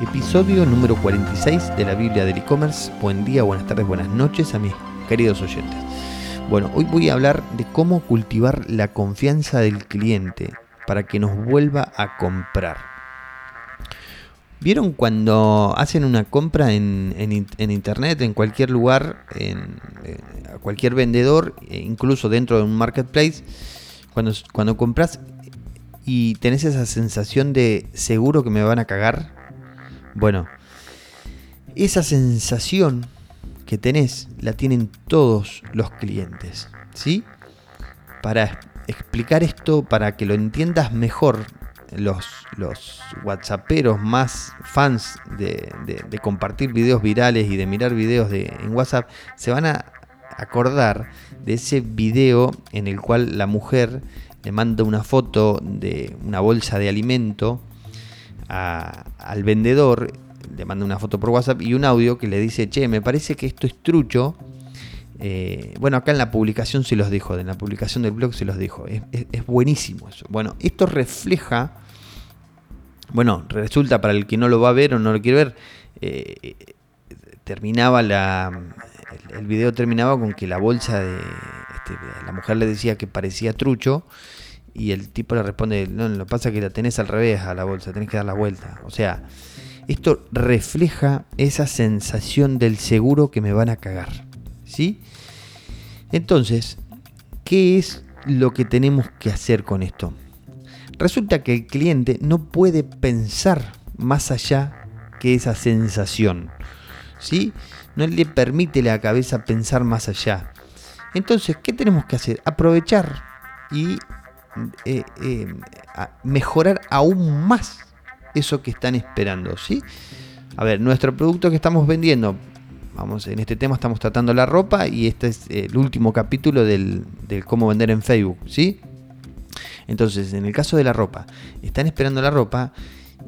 Episodio número 46 de la Biblia del e-commerce. Buen día, buenas tardes, buenas noches a mis queridos oyentes. Bueno, hoy voy a hablar de cómo cultivar la confianza del cliente para que nos vuelva a comprar. ¿Vieron cuando hacen una compra en, internet, en cualquier lugar, en, a cualquier vendedor, e incluso dentro de un marketplace? Cuando, cuando compras y tenés esa sensación de seguro que me van a cagar. Bueno, esa sensación que tenés la tienen todos los clientes, ¿sí? Para explicar esto, para que lo entiendas mejor, los, whatsapperos más fans de, compartir videos virales y de mirar videos de, en WhatsApp, se van a acordar de ese video en el cual la mujer le manda una foto de una bolsa de alimento al vendedor, le manda una foto por WhatsApp y un audio que le dice, che, me parece que esto es trucho. Eh, bueno, acá en la publicación se los dijo, en la publicación del blog se los dijo. Es, buenísimo eso. Bueno, esto refleja, bueno, resulta para el que no lo va a ver o no lo quiere ver, eh, terminaba la, el video terminaba con que la bolsa de este, la mujer le decía que parecía trucho y el tipo le responde, no, lo que pasa es que la tenés al revés a la bolsa, tenés que dar la vuelta. O sea, esto refleja esa sensación del seguro que me van a cagar. ¿Sí? Entonces, ¿qué es lo que tenemos que hacer con esto? Resulta que el cliente no puede pensar más allá que esa sensación. ¿Sí? No le permite la cabeza pensar más allá. Entonces, ¿qué tenemos que hacer? Aprovechar y eh, eh, mejorar aún más eso que están esperando, ¿sí? A ver, nuestro producto que estamos vendiendo, vamos, en este tema estamos tratando la ropa y este es el último capítulo del, cómo vender en Facebook, ¿sí? Entonces, en el caso de la ropa, están esperando la ropa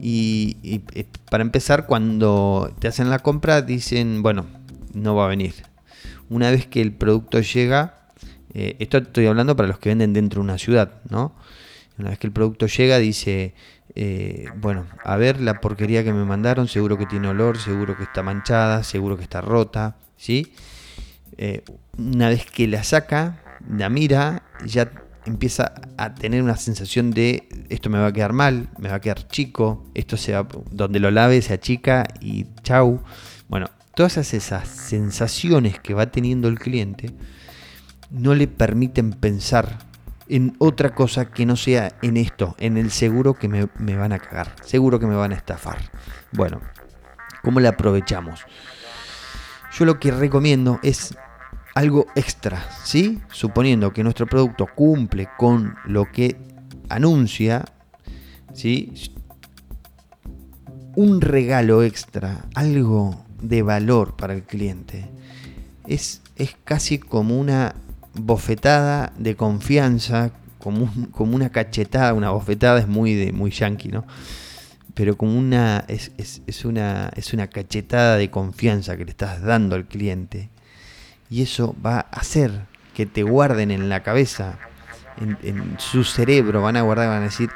y, eh, para empezar, cuando te hacen la compra, dicen, bueno, no va a venir una vez que el producto llega, eh, esto estoy hablando para los que venden dentro de una ciudad, ¿no? Una vez que el producto llega, dice, eh, bueno, a ver la porquería que me mandaron, seguro que tiene olor, seguro que está manchada, seguro que está rota, ¿sí? Eh, una vez que la saca, la mira, ya empieza a tener una sensación de esto me va a quedar mal, me va a quedar chico, esto se donde lo lave se achica y chau. Bueno, todas esas sensaciones que va teniendo el cliente no le permiten pensar en otra cosa que no sea en esto, en el seguro que me, van a cagar, seguro que me van a estafar. Bueno, ¿cómo le aprovechamos? Yo lo que recomiendo es algo extra, ¿sí? Suponiendo que nuestro producto cumple con lo que anuncia, ¿sí? Un regalo extra, algo de valor para el cliente. Es, es casi como una bofetada de confianza, como, como una cachetada, una bofetada es muy, de, muy yankee, ¿no? Pero como una es, una, es una cachetada de confianza que le estás dando al cliente. Y eso va a hacer que te guarden en la cabeza, en, su cerebro, van a guardar, van a decir,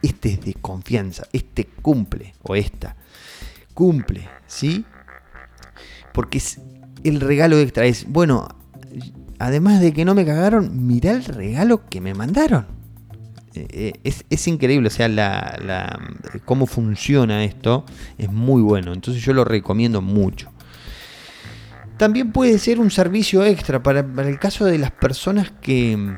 este es de confianza, este cumple, o esta, cumple, ¿sí? Porque es el regalo extra es, bueno, además de que no me cagaron, mirá el regalo que me mandaron. Eh, eh, es, increíble, o sea, la, cómo funciona esto es muy bueno. Entonces yo lo recomiendo mucho. También puede ser un servicio extra para el caso de las personas que,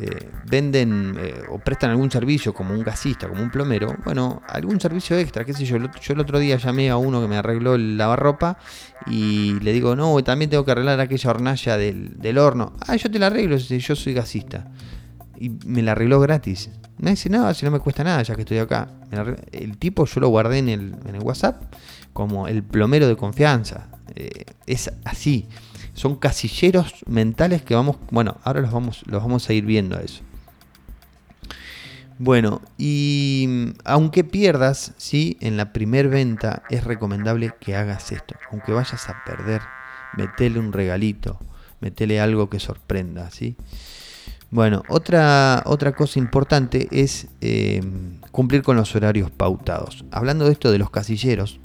eh, venden eh, o prestan algún servicio como un gasista, como un plomero, bueno, algún servicio extra, qué sé yo. Yo el otro día llamé a uno que me arregló el lavarropa y le digo, no, también tengo que arreglar aquella hornalla del, horno. Ah, yo te la arreglo, yo soy gasista. Y me la arregló gratis. Me dice, no, si no me cuesta nada ya que estoy acá. El tipo yo lo guardé en el, en el WhatsApp como el plomero de confianza. Eh, es así son casilleros mentales que vamos, bueno, ahora los vamos, los vamos a ir viendo a eso. Bueno, y mm, aunque pierdas, sí, en la primer venta es recomendable que hagas esto. Aunque vayas a perder, metele un regalito, metele algo que sorprenda, ¿sí? Bueno, otra, otra cosa importante es eh, cumplir con los horarios pautados. Hablando de esto de los casilleros,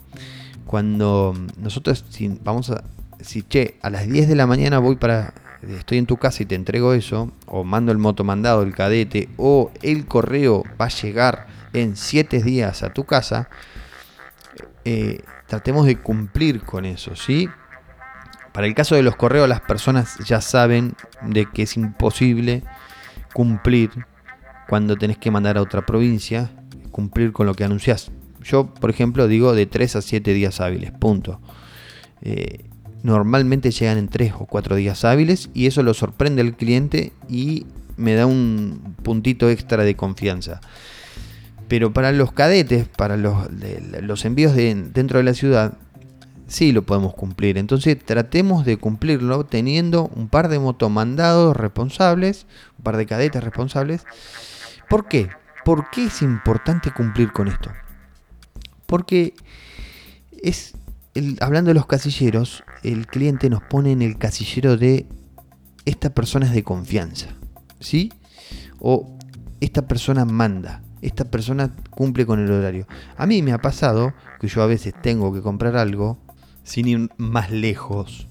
cuando nosotros vamos a, si che, a las 10 de la mañana voy para, estoy en tu casa y te entrego eso, o mando el motomandado, el cadete, o el correo va a llegar en 7 días a tu casa, eh, tratemos de cumplir con eso, ¿sí? Para el caso de los correos, las personas ya saben de que es imposible cumplir cuando tenés que mandar a otra provincia, cumplir con lo que anunciás. Yo, por ejemplo, digo de 3 a 7 días hábiles, punto. Eh, normalmente llegan en 3 o 4 días hábiles y eso lo sorprende al cliente y me da un puntito extra de confianza. Pero para los cadetes, para los, los envíos de, dentro de la ciudad, sí lo podemos cumplir. Entonces tratemos de cumplirlo teniendo un par de motomandados responsables, un par de cadetes responsables. ¿Por qué? ¿Por qué es importante cumplir con esto? Porque es, hablando de los casilleros, el cliente nos pone en el casillero de esta persona es de confianza, ¿sí? O esta persona manda, esta persona cumple con el horario. A mí me ha pasado que yo a veces tengo que comprar algo sin ir más lejos.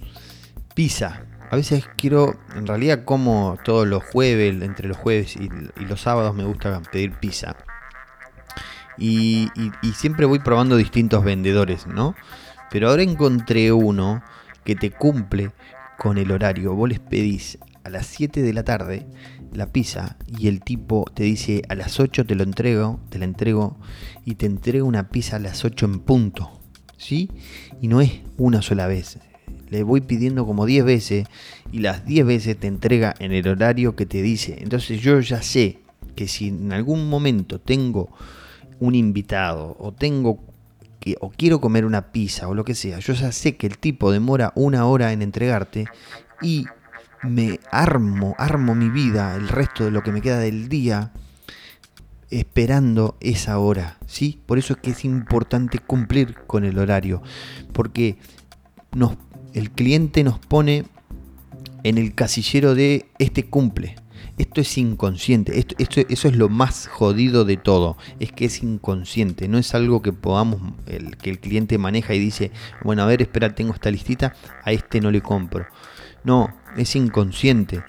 Pizza. A veces quiero, en realidad como todos los jueves, entre los jueves y, los sábados me gusta pedir pizza. Y, siempre voy probando distintos vendedores, ¿no? Pero ahora encontré uno que te cumple con el horario. Vos les pedís a las 7 de la tarde la pizza y el tipo te dice a las 8 te lo entrego, te la entrego y te entrego una pizza a las 8 en punto. ¿sí? Y no es una sola vez. Le voy pidiendo como 10 veces y las 10 veces te entrega en el horario que te dice. Entonces yo ya sé que si en algún momento tengo un invitado o tengo o quiero comer una pizza o lo que sea, yo ya sé que el tipo demora una hora en entregarte y me armo, armo mi vida, el resto de lo que me queda del día esperando esa hora, ¿sí? Por eso es que es importante cumplir con el horario, porque nos, el cliente nos pone en el casillero de este cumple. Esto es inconsciente, esto, eso es lo más jodido de todo, es que es inconsciente, no es algo que podamos, el, que el cliente maneja y dice, bueno, a ver, espera, tengo esta listita, a este no le compro. No, es inconsciente.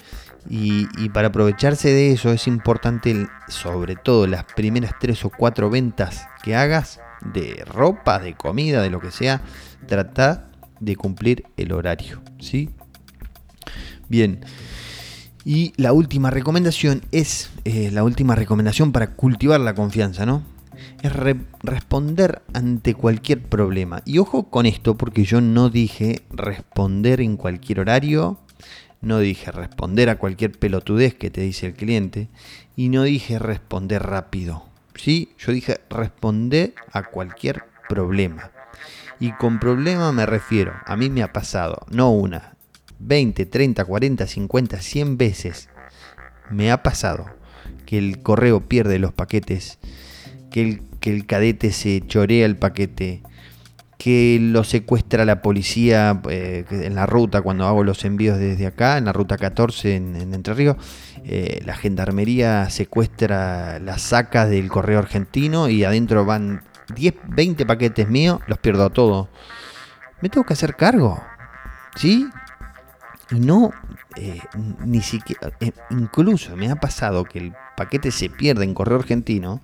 Y, para aprovecharse de eso es importante, sobre todo las primeras tres o cuatro ventas que hagas de ropa, de comida, de lo que sea, trata de cumplir el horario. ¿sí? Bien. Y la última recomendación es, eh, la última recomendación para cultivar la confianza, ¿no? Es responder ante cualquier problema. Y ojo con esto, porque yo no dije responder en cualquier horario, no dije responder a cualquier pelotudez que te dice el cliente y no dije responder rápido. ¿sí? Yo dije responder a cualquier problema. Y con problema me refiero, a mí me ha pasado, no una, 20, 30, 40, 50, 100 veces me ha pasado que el correo pierde los paquetes, que el, cadete se chorea el paquete, que lo secuestra la policía eh, en la ruta cuando hago los envíos desde acá, en la ruta 14 en, Entre Ríos. Eh, la gendarmería secuestra las sacas del correo argentino y adentro van 10, 20 paquetes míos, los pierdo a todos. Me tengo que hacer cargo, ¿sí? Y no, eh, ni siquiera, incluso me ha pasado que el paquete se pierde en correo argentino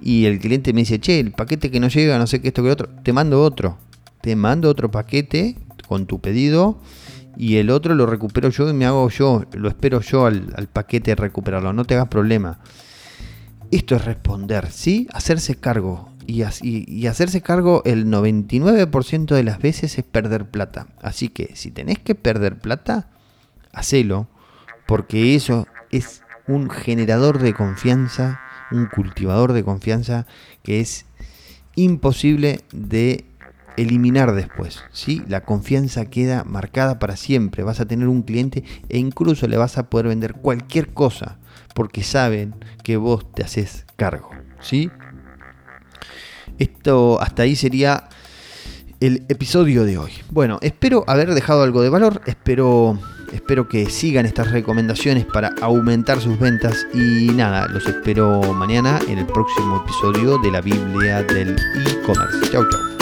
y el cliente me dice, che, el paquete que no llega, no sé qué, esto que otro, te mando otro. Te mando otro paquete con tu pedido y el otro lo recupero yo y me hago yo, lo espero yo al, paquete recuperarlo, no te hagas problema. Esto es responder, ¿sí? Hacerse cargo. Y, hacerse cargo el 99% de las veces es perder plata. Así que si tenés que perder plata, hacelo, porque eso es un generador de confianza un cultivador de confianza que es imposible de eliminar después. ¿sí? La confianza queda marcada para siempre. Vas a tener un cliente e incluso le vas a poder vender cualquier cosa porque saben que vos te haces cargo. ¿sí? Esto hasta ahí sería el episodio de hoy. Bueno, espero haber dejado algo de valor, espero Espero que sigan estas recomendaciones para aumentar sus ventas y nada, los espero mañana en el próximo episodio de la Biblia del e-commerce. Chau, chau.